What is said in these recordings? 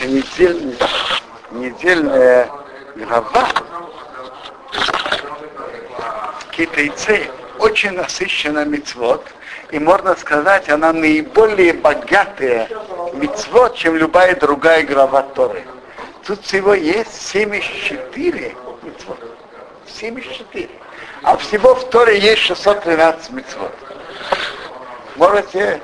наша недельная, недельная глава китайцы очень насыщена мецвод, и можно сказать, она наиболее богатая мецвод, чем любая другая глава Торы. Тут всего есть 74 мецвод. 74. А всего в Торе есть 613 мецвод. Можете...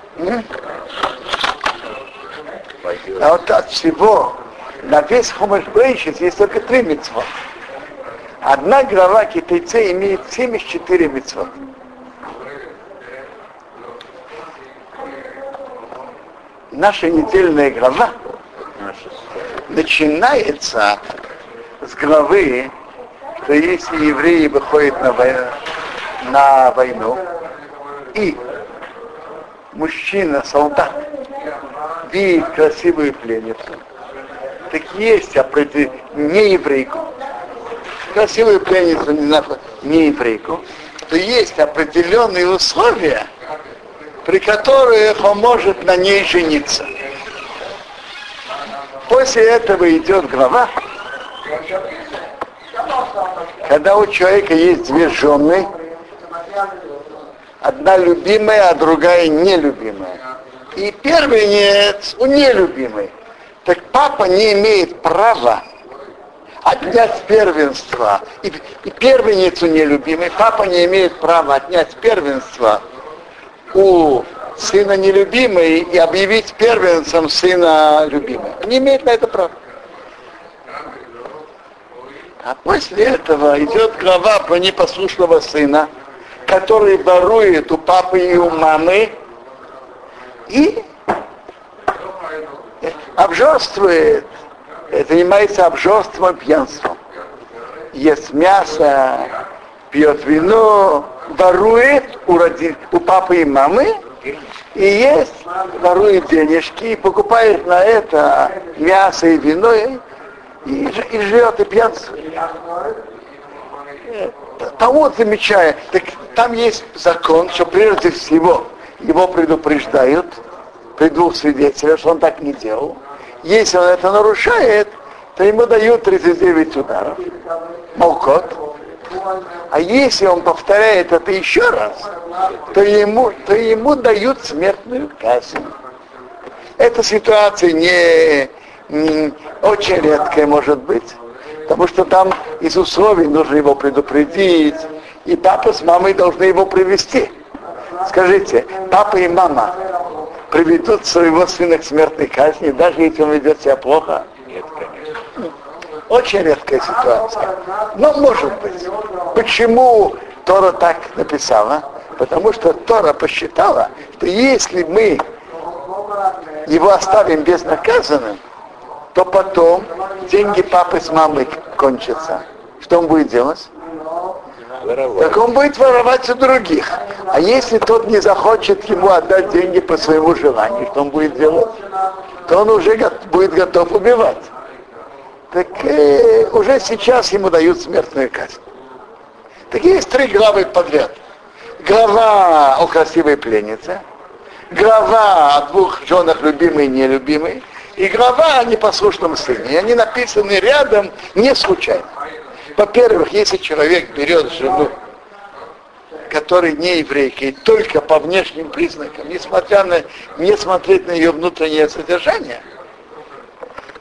А вот от всего на весь Хумаш Брейшис есть только три мецвод. Одна глава китайца имеет 74 мецвод. Наша недельная глава начинается с главы, что если евреи выходят на войну, на войну и мужчина, солдат, видит красивую пленницу, так есть определенный не еврейку, красивую пленницу, не, не еврейку, то есть определенные условия, при которых он может на ней жениться. После этого идет глава, когда у человека есть две жены, одна любимая, а другая нелюбимая. И первенец у нелюбимой. Так папа не имеет права отнять первенство. И, и первенецу нелюбимый, папа не имеет права отнять первенство у сына нелюбимый и объявить первенцем сына любимый. Не имеет на это права. А после этого идет глава про непослушного сына, который ворует у папы и у мамы и обжорствует, занимается обжорством, пьянством. Ест мясо, пьет вино, ворует у, роди... у папы и мамы, и есть, ворует денежки, покупает на это мясо и вино, и, и, и живет и пьянствует. Того замечая, так там есть закон, что прежде всего его предупреждают при двух свидетелях, что он так не делал. Если он это нарушает, то ему дают 39 ударов. Молкот. А если он повторяет это еще раз, то ему, то ему дают смертную казнь. Эта ситуация не, не очень редкая может быть, потому что там из условий нужно его предупредить, и папа с мамой должны его привести. Скажите, папа и мама приведут своего сына к смертной казни, даже если он ведет себя плохо? Нет, конечно. Очень редкая ситуация. Но может быть. Почему Тора так написала? Потому что Тора посчитала, что если мы его оставим безнаказанным, то потом деньги папы с мамой кончатся. Что он будет делать? Воровать. Так он будет воровать у других. А если тот не захочет ему отдать деньги по своему желанию, что он будет делать? То он уже будет готов убивать так э, уже сейчас ему дают смертную казнь. Так есть три главы подряд. Глава о красивой пленнице, глава о двух женах любимой и нелюбимой, и глава о непослушном сыне. И они написаны рядом не случайно. Во-первых, если человек берет жену, которая не еврейка, и только по внешним признакам, несмотря на, не смотреть на ее внутреннее содержание –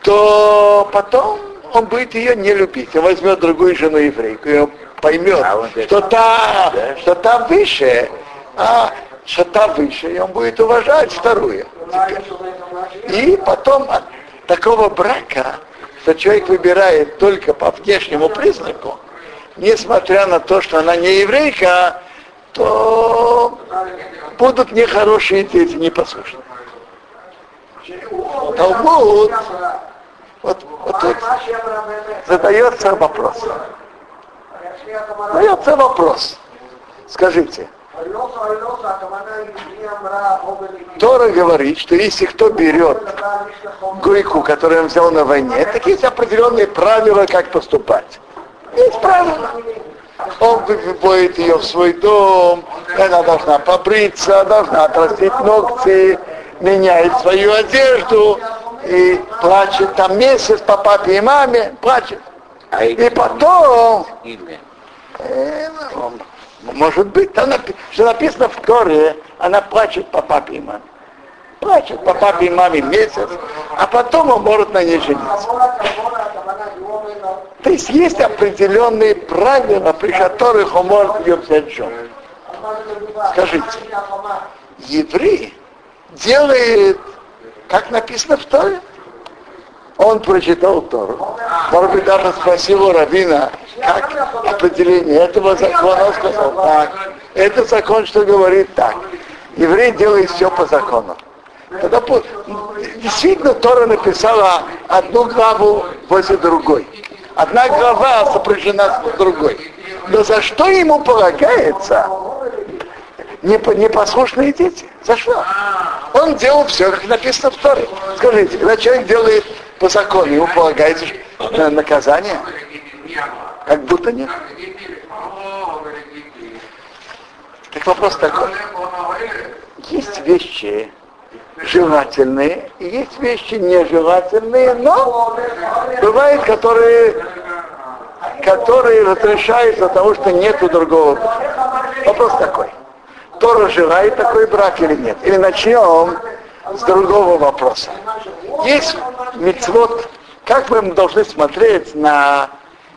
то потом он будет ее не любить. Он возьмет другую жену еврейку, и он поймет, а что, та, да? что та выше, а что та выше, и он будет уважать вторую. Теперь. И потом от такого брака, что человек выбирает только по внешнему признаку, несмотря на то, что она не еврейка, то будут нехорошие дети, непослушные. Талмуд вот, вот тут задается вопрос. Задается вопрос. Скажите, Тора говорит, что если кто берет гойку, которую он взял на войне, так есть определенные правила, как поступать. Есть правила. Он выводит ее в свой дом, она должна побриться, должна отрастить ногти, меняет свою одежду, и плачет там месяц по папе и маме, плачет. А И потом, э, может быть, там напи- что написано в Торе, она плачет по папе и маме. Плачет по папе и маме месяц, а потом он может на ней жениться. То есть есть определенные правила, при которых он может ее взять в жену. Скажите, еврей делает, как написано в Торе, он прочитал Тору. Может быть, даже спросил у Равина, как определение этого закона. Он сказал, так, это закон, что говорит так. Еврей делает все по закону. Тогда действительно Тора написала одну главу возле другой. Одна глава сопряжена с другой. Но за что ему полагается непо- непослушные дети? За что? Он делал все, как написано в Торе. Скажите, когда человек делает по закону, ему полагается на- наказание? Как будто нет. Так вопрос такой. Есть вещи желательные, и есть вещи нежелательные, но бывают, которые, которые разрешаются того, что нету другого. Вопрос такой. Тора желает такой брак или нет? Или начнем с другого вопроса. Есть мецвод, как мы должны смотреть на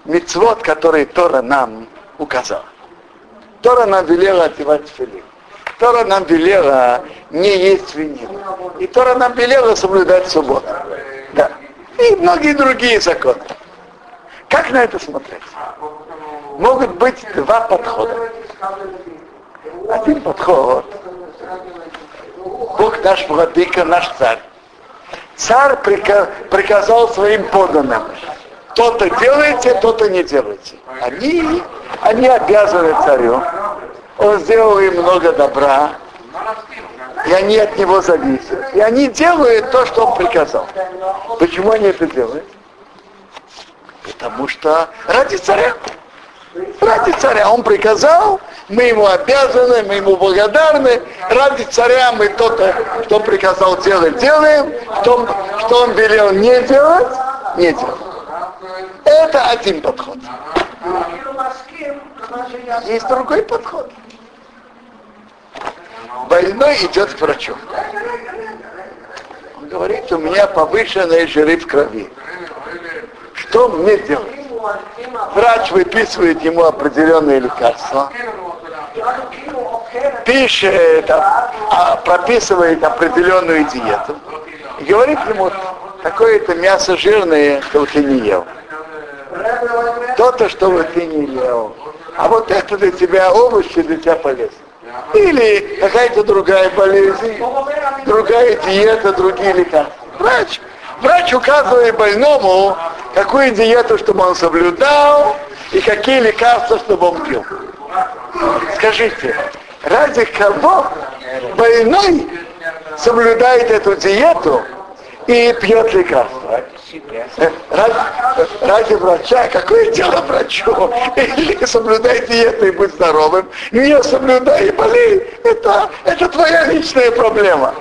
мецвод, который Тора нам указала. Тора нам велела одевать филин. Тора нам велела не есть свинину. И Тора нам велела соблюдать субботу. Да. И многие другие законы. Как на это смотреть? Могут быть два подхода. Один подход. Бог наш владыка, наш царь. Царь прика- приказал своим подданным. То-то делайте, то-то не делайте. Они, они обязаны царю. Он сделал им много добра, и они от него зависят. И они делают то, что он приказал. Почему они это делают? Потому что ради царя. Ради царя он приказал, мы ему обязаны, мы ему благодарны. Ради царя мы то, что приказал делать, делаем. Что, что он велел не делать, не делаем. Это один подход. Есть другой подход. Больной идет к врачу. Он говорит, у меня повышенные жиры в крови. Что мне делать? Врач выписывает ему определенные лекарства, пишет, а, а, прописывает определенную диету и говорит ему, такое-то мясо жирное, что ты не ел. То-то, что ты не ел. А вот это для тебя овощи для тебя полезно. Или какая-то другая болезнь, другая диета, другие лекарства. Врач, врач указывает больному, какую диету, чтобы он соблюдал, и какие лекарства, чтобы он пил. Скажите, ради кого больной соблюдает эту диету и пьет лекарства? Ради, ради врача, какое дело врачу? Или соблюдай диету и будь здоровым, не соблюдай и болей. Это, это твоя личная проблема.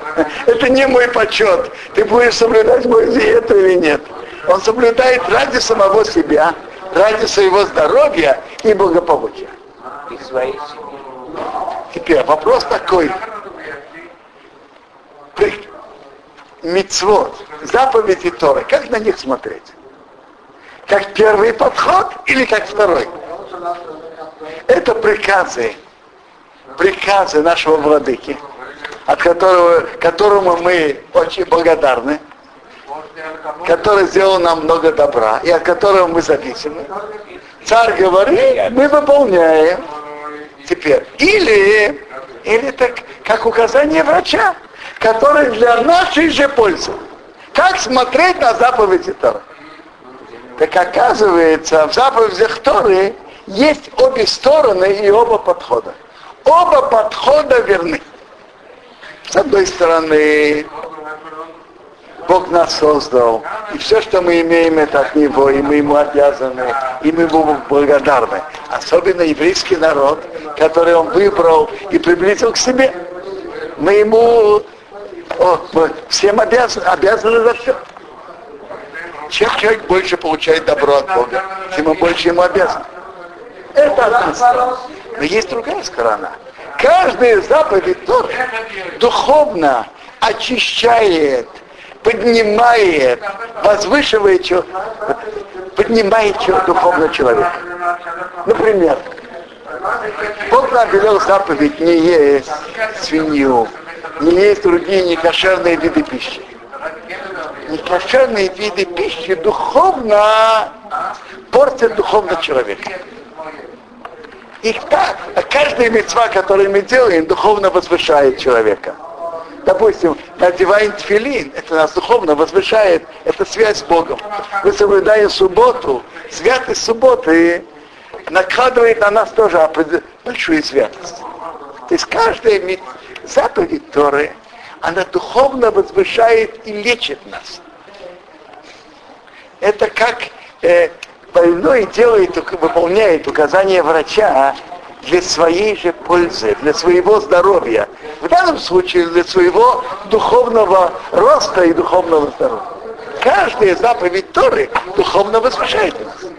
Это не мой почет. Ты будешь соблюдать мою диету или нет. Он соблюдает ради самого себя, ради своего здоровья и благополучия. И своей семьи. Теперь вопрос такой. Мицвод, заповеди Торы, как на них смотреть? Как первый подход или как второй? Это приказы, приказы нашего владыки, от которого, которому мы очень благодарны, который сделал нам много добра и от которого мы зависимы. Царь говорит, мы выполняем. Теперь, или, или так, как указание врача, который для нашей же пользы. Как смотреть на заповеди Торы? Так оказывается, в заповедях Торы есть обе стороны и оба подхода. Оба подхода верны. С одной стороны, Бог нас создал, и все, что мы имеем, это от Него, и мы Ему обязаны, и мы Ему благодарны. Особенно еврейский народ, который Он выбрал и приблизил к себе. Мы Ему о, всем обязаны, обязаны за все. чем человек больше получает добро от Бога, тем он больше ему обязан. Это одна сторона. Но есть другая сторона. Каждая заповедь тоже духовно очищает, поднимает, возвышивает, поднимает духовно человека. Например, Бог нам велел заповедь не есть свинью, не есть другие некошерные виды пищи. Некошерные виды пищи духовно портят духовно человека. И так, каждая мецва, которую мы делаем, духовно возвышает человека. Допустим, надеваем тфилин, это нас духовно возвышает, это связь с Богом. Мы соблюдаем субботу, святость субботы накладывает на нас тоже большую святость. То есть каждая заповедь Торы, она духовно возвышает и лечит нас. Это как э, больной делает, выполняет указания врача для своей же пользы, для своего здоровья. В данном случае для своего духовного роста и духовного здоровья. Каждая заповедь Торы духовно возвышает нас.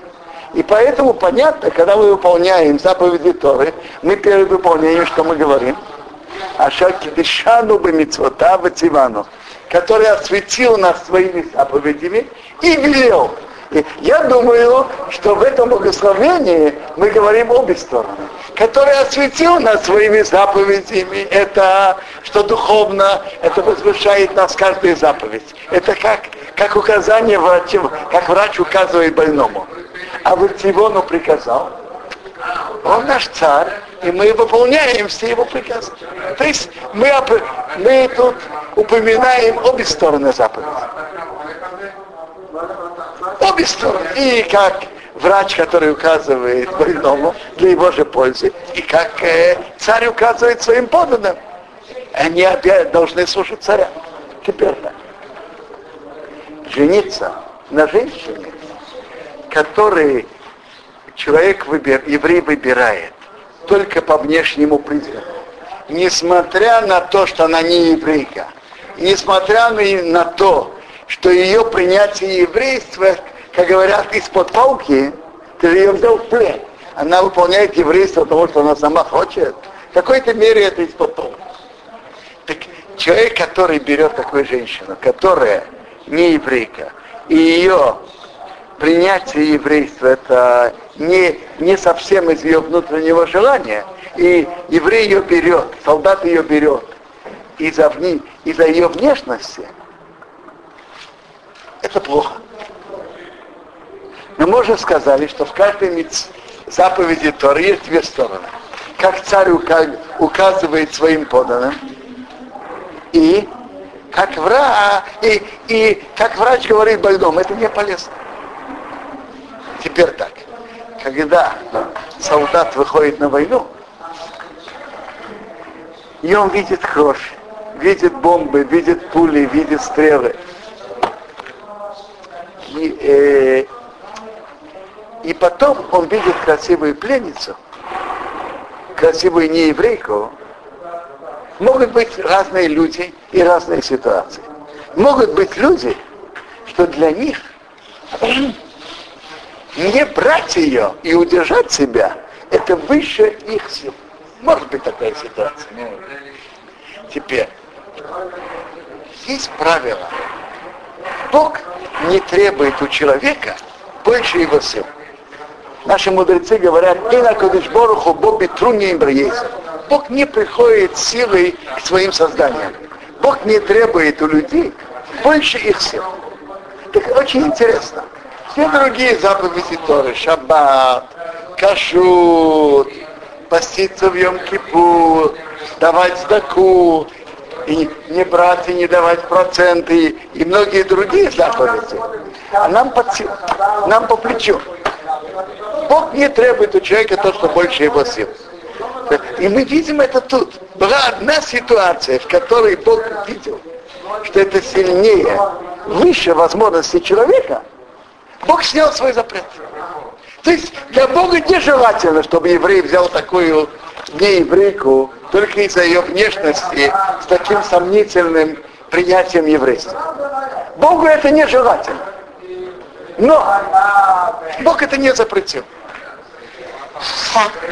И поэтому понятно, когда мы выполняем заповеди Торы, мы перед выполнением, что мы говорим? Ашаки дышану бы митцвота Тивану, который осветил нас своими заповедями и велел. И я думаю, что в этом благословении мы говорим обе стороны. Который осветил нас своими заповедями, это что духовно, это возвышает нас каждая заповедь. Это как, как указание врача, как врач указывает больному а вот Тивону приказал, он наш царь, и мы выполняем все его приказы. То есть мы, мы тут упоминаем обе стороны заповеди. Обе стороны. И как врач, который указывает больному для его же пользы, и как э, царь указывает своим подданным. Они опять должны слушать царя. Теперь так. Жениться на женщине которые человек выбир, еврей выбирает только по внешнему признаку, несмотря на то, что она не еврейка, несмотря на то, что ее принятие еврейства, как говорят, из-под палки, ты ее взял в плен. Она выполняет еврейство потому, что она сама хочет. В какой-то мере это из-под палки. Так человек, который берет такую женщину, которая не еврейка, и ее принятие еврейства это не, не совсем из ее внутреннего желания. И еврей ее берет, солдат ее берет из-за, из-за ее внешности. Это плохо. Но мы уже сказали, что в каждой заповеди Торы есть две стороны. Как царь указывает своим поданным, и как врач, и, и как врач говорит больному, это не полезно. Теперь так. Когда солдат выходит на войну, и он видит кровь, видит бомбы, видит пули, видит стрелы. И, э, и потом он видит красивую пленницу, красивую нееврейку. Могут быть разные люди и разные ситуации. Могут быть люди, что для них не брать ее и удержать себя, это выше их сил. Может быть такая ситуация. Теперь, есть правило. Бог не требует у человека больше его сил. Наши мудрецы говорят, и на Кодышборуху Бог бетруни Бог не приходит силой к своим созданиям. Бог не требует у людей больше их сил. Так очень интересно все другие заповеди Торы, шаббат, кашут, поститься в Йом-Кипур, давать сдаку, и не брать и не давать проценты, и многие другие заповеди. А нам, под, нам по плечу. Бог не требует у человека то, что больше его сил. И мы видим это тут. Была одна ситуация, в которой Бог видел, что это сильнее, выше возможности человека – Бог снял свой запрет. То есть для Бога нежелательно, чтобы еврей взял такую нееврейку только из-за ее внешности с таким сомнительным принятием еврейства. Богу это нежелательно. Но Бог это не запретил.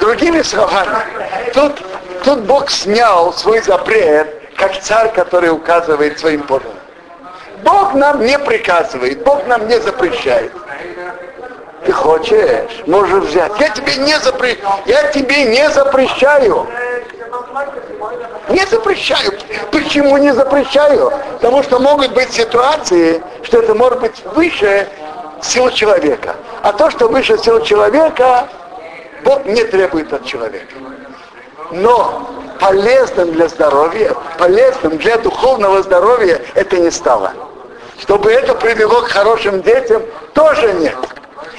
Другими словами, тут, тут Бог снял свой запрет, как царь, который указывает своим подданным. Бог нам не приказывает, Бог нам не запрещает. Ты хочешь, можешь взять. Я тебе не запре... я тебе не запрещаю. Не запрещаю. Почему не запрещаю? Потому что могут быть ситуации, что это может быть выше сил человека. А то, что выше сил человека, Бог не требует от человека. Но полезным для здоровья, полезным для духовного здоровья это не стало. Чтобы это привело к хорошим детям, тоже нет.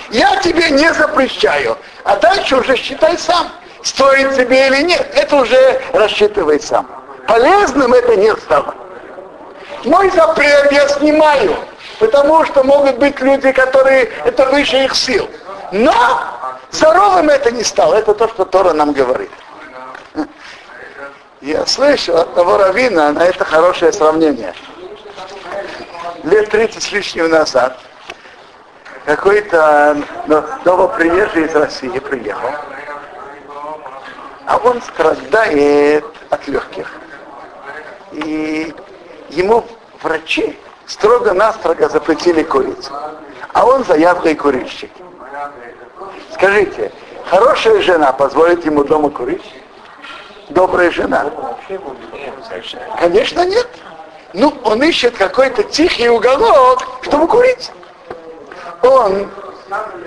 Я тебе не запрещаю, а дальше уже считай сам, стоит тебе или нет. Это уже рассчитывай сам. Полезным это не стало. Мой запрет я снимаю, потому что могут быть люди, которые это выше их сил. Но здоровым это не стало. Это то, что Тора нам говорит. Я слышу от того равина на это хорошее сравнение. Лет 30 с лишним назад какой-то новоприезжий из России приехал, а он страдает от легких. И ему врачи строго-настрого запретили курицу. А он заядлый курильщик. Скажите, хорошая жена позволит ему дома курить? Добрая жена? Конечно, нет. Ну, он ищет какой-то тихий уголок, чтобы курить. Он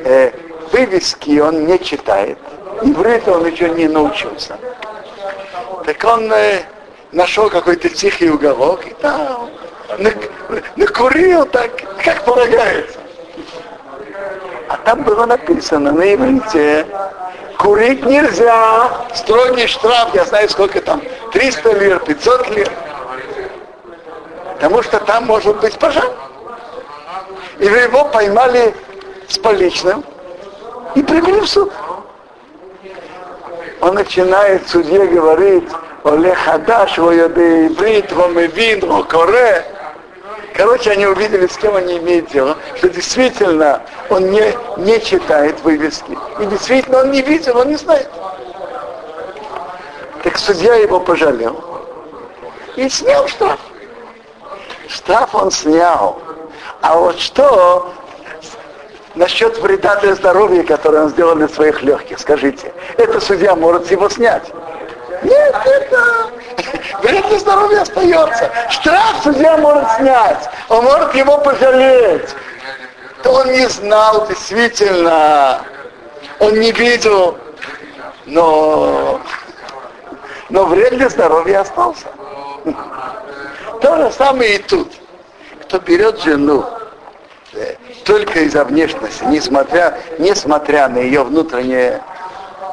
э, вывески он не читает. Иврит он еще не научился. Так он э, нашел какой-то тихий уголок и там накурил так, как полагается. А там было написано на иврите, курить нельзя, строгий штраф, я знаю сколько там, 300 лир, 500 лир. Потому что там может быть пожар. И его поймали с поличным и привели в суд. Он начинает судье говорить, Оле Хадаш, Вояде Иврит, Вомевин, Коре. Короче, они увидели, с кем они имеют дело, что действительно он не, не читает вывески. И действительно он не видел, он не знает. Так судья его пожалел. И снял штраф. Штраф он снял. А вот что насчет вреда для здоровья, который он сделал для своих легких, скажите, это судья может его снять? Нет, это вред для здоровья остается. Штраф судья может снять, он может его пожалеть. То он не знал действительно, он не видел, но, но вред для здоровья остался. То же самое и тут. Кто берет жену э, только из-за внешности, несмотря, несмотря на ее внутреннее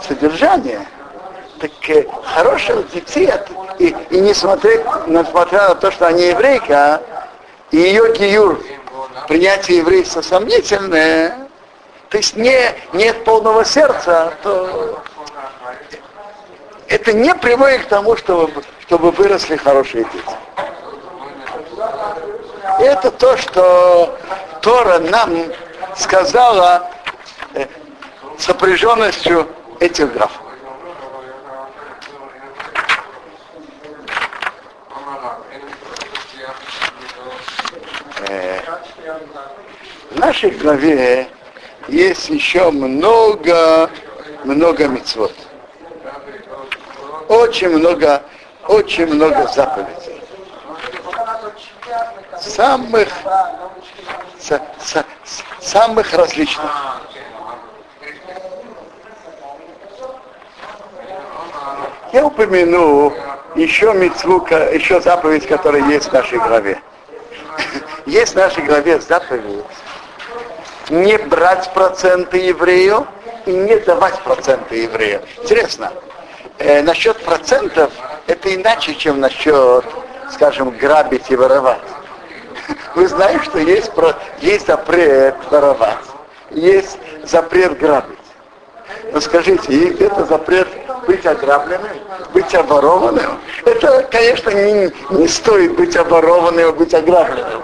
содержание, так э, хороших детей, и, и несмотря, несмотря на то, что они еврейка, и ее гиюр, принятие еврейства сомнительное, то есть не, нет полного сердца, то это не приводит к тому, чтобы, чтобы выросли хорошие дети. Это то, что Тора нам сказала э, сопряженностью этих графов. Э, в нашей главе есть еще много, много мецвод. Очень много, очень много заповедей. Самых, с, с, самых различных. Я упомяну еще мецву, еще заповедь, которая есть в нашей главе. Есть в нашей главе заповедь не брать проценты еврею и не давать проценты еврею. Интересно, э, насчет процентов это иначе, чем насчет, скажем, грабить и воровать. Вы знаете, что есть, есть запрет воровать, есть запрет грабить. Но скажите, это запрет быть ограбленным, быть оборованным? Это, конечно, не, не стоит быть оборованным быть ограбленным.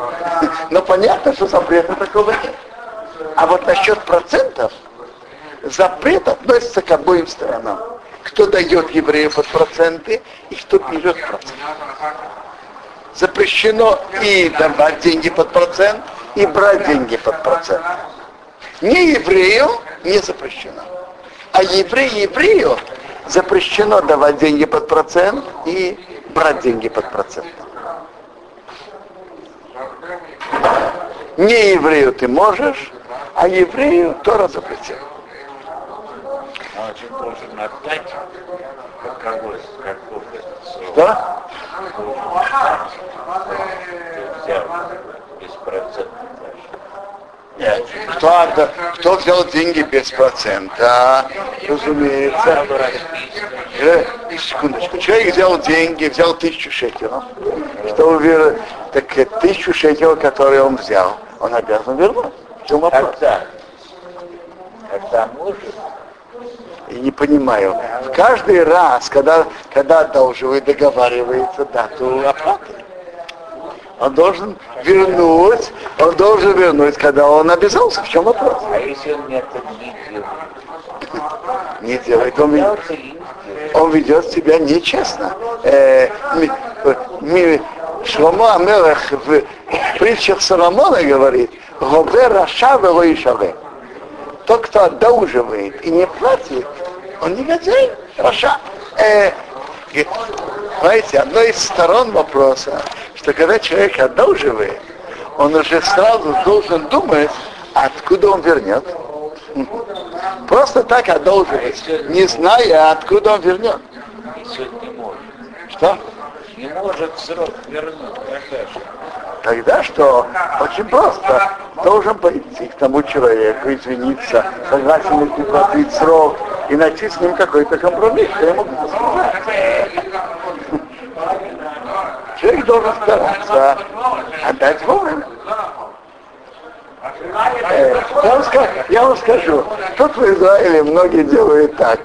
Но понятно, что запрета такого нет. А вот насчет процентов, запрет относится к обоим сторонам. Кто дает еврею под проценты и кто берет проценты. Запрещено и давать деньги под процент, и брать деньги под процент. Не еврею не запрещено. А еврею еврею запрещено давать деньги под процент и брать деньги под процент. Не еврею ты можешь, а еврею Тора запретил. А он же должен отдать каков этот срок. Что? Взял без процентов даже. Нет. Кто, отда- кто взял деньги без процента? Разумеется. Э, секундочку. Человек взял деньги, взял тысячу шекелов. Что вер- Так э, тысячу шекелов, которые он взял, он обязан вернуть. В чем вопрос? Когда? Когда может, Я не понимаю. В каждый раз, когда, когда одалживает, договаривается дату оплаты. Он должен вернуть, он должен вернуть, когда он обязался. В чем вопрос? а если он это не делает, Не делает. Он, и он ведет себя нечестно. Э, Шломо Амелах в притчах Соломона говорит, Гове Раша вело Ишаве. Тот, кто одолживает и не платит, он негодяй, Раша. Э, знаете, одной из сторон вопроса, что когда человек одолживает, он уже сразу должен думать, откуда он вернет. Просто так одолживает, не зная, откуда он вернет. Что? Не может срок вернуть, тогда что? Очень просто. Должен пойти к тому человеку, извиниться, согласен ли платить срок, и найти с ним какой-то компромисс, я могу сказать. Человек должен стараться отдать вовремя. Э, я, вам скажу, я вам скажу, тут в Израиле многие делают так.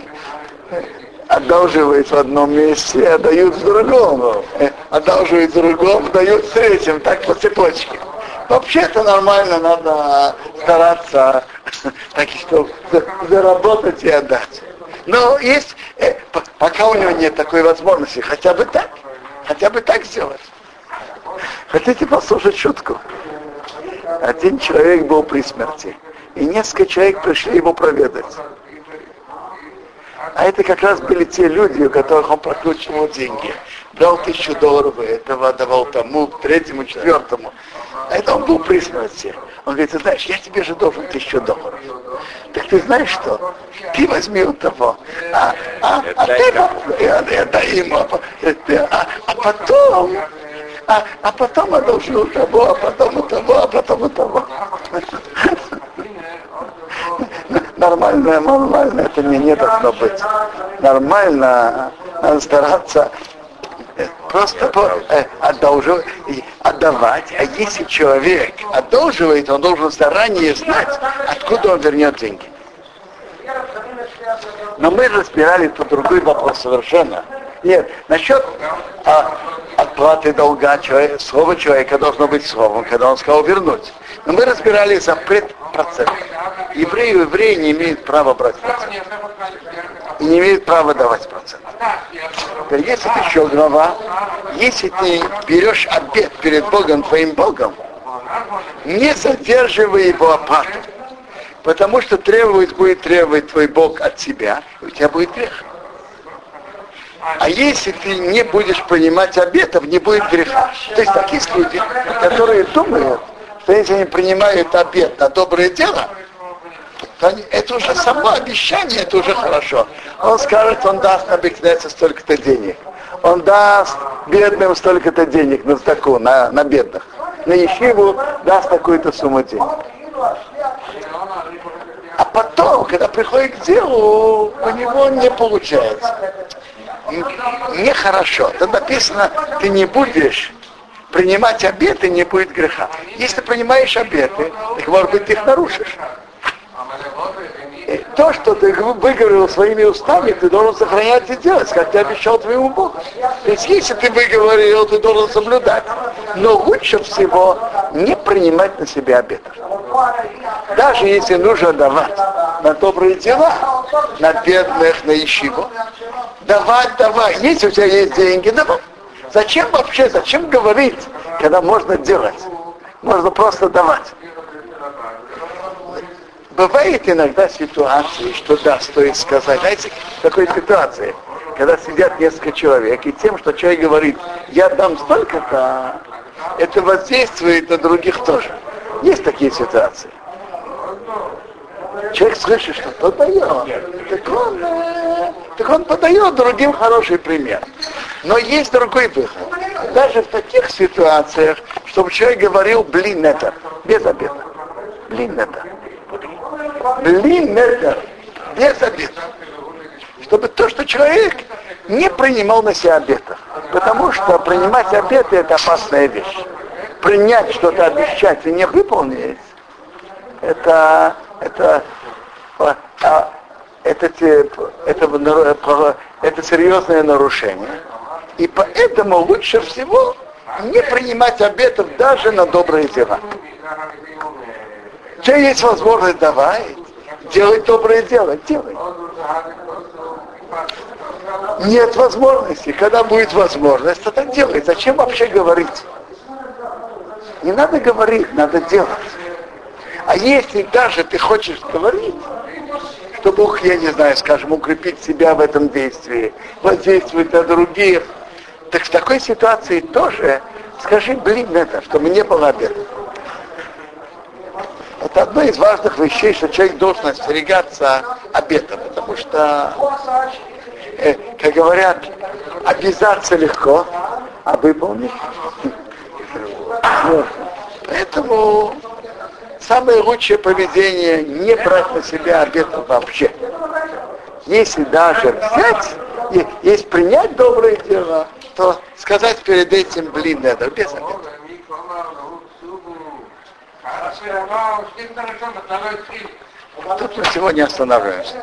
Одалживают в одном месте, а дают в другом. Э, Одалживают в другом, дают в третьем, так по цепочке. Вообще это нормально, надо стараться так что за- заработать и отдать. Но есть, э, пока у него нет такой возможности, хотя бы так, хотя бы так сделать. Хотите послушать шутку? Один человек был при смерти, и несколько человек пришли его проведать. А это как раз были те люди, у которых он прокручивал деньги. Брал тысячу долларов, этого давал тому, третьему, четвертому. А это он был при смерти. Он говорит, ты знаешь, я тебе же должен тысячу долларов. Так ты знаешь что? Ты возьми у того. А, а, а ты я, я дай ему. А, по- э, ты- а- а потом, а, а потом одолжил того, а потом у того, а потом у того. Нормально, нормально, это не, не должно быть. Нормально, надо стараться э, просто по, э, одолживать, и отдавать. А если человек одолживает, он должен заранее знать, откуда он вернет деньги. Но мы разбирали тут другой вопрос совершенно. Нет, насчет а, отплаты долга человека, слово человека должно быть словом, когда он сказал вернуть. Но мы разбирали запрет процента. Евреи и евреи не имеют права брать процент. И не имеют права давать процент. Теперь есть тут еще глава. Если ты берешь обед перед Богом, твоим Богом, не задерживай его оплату. Потому что требовать будет требовать твой Бог от тебя, и у тебя будет грех. А если ты не будешь принимать обетов, не будет греха. То есть так есть люди, которые думают, что если они принимают обет на доброе дело, то они- это уже само обещание, это уже хорошо. Он скажет, он даст на бекнеце столько-то денег. Он даст бедным столько-то денег на таку, на, на бедных. На ешиву даст такую-то сумму денег. А потом, когда приходит к делу, у него не получается. Нехорошо. Тут написано, ты не будешь принимать обеты, не будет греха. Если принимаешь обеты, так может быть ты их нарушишь. И то, что ты выговорил своими устами, ты должен сохранять и делать, как ты обещал твоему Богу. То есть, если ты выговорил, ты должен соблюдать. Но лучше всего не принимать на себя обетов. даже если нужно давать на добрые дела, на бедных, на ищиву, давать, давай. Если у тебя есть деньги, давай. Зачем вообще, зачем говорить, когда можно делать? Можно просто давать. Бывает иногда ситуации, что да, стоит сказать. Знаете, в такой ситуации, когда сидят несколько человек, и тем, что человек говорит, я дам столько-то, это воздействует на других тоже. Есть такие ситуации. Человек слышит, что тот дает, так он, э, так он подает другим хороший пример. Но есть другой выход. Даже в таких ситуациях, чтобы человек говорил, блин, это, без обеда. Блин, это. Блин, это, без обеда. Чтобы то, что человек не принимал на себя обета. Потому что принимать обеты это опасная вещь. Принять что-то, обещать и не выполнить, это, это, это, это, это, это серьезное нарушение. И поэтому лучше всего не принимать обетов даже на добрые дела. Че есть возможность, давай, делай доброе дело, делай. Нет возможности. Когда будет возможность, то так делай. Зачем вообще говорить? Не надо говорить, надо делать. А если даже ты хочешь говорить, что Бог, я не знаю, скажем, укрепить себя в этом действии, воздействовать на других, так в такой ситуации тоже скажи, блин, это, чтобы не было обеда. Это одно из важных вещей, что человек должен остерегаться обета, потому что, э, как говорят, обязаться легко, а выполнить. Поэтому самое лучшее поведение не брать на себя обетов вообще. Если даже взять, есть принять доброе дело, то сказать перед этим, блин, надо, без обеда. Тут мы сегодня останавливаемся.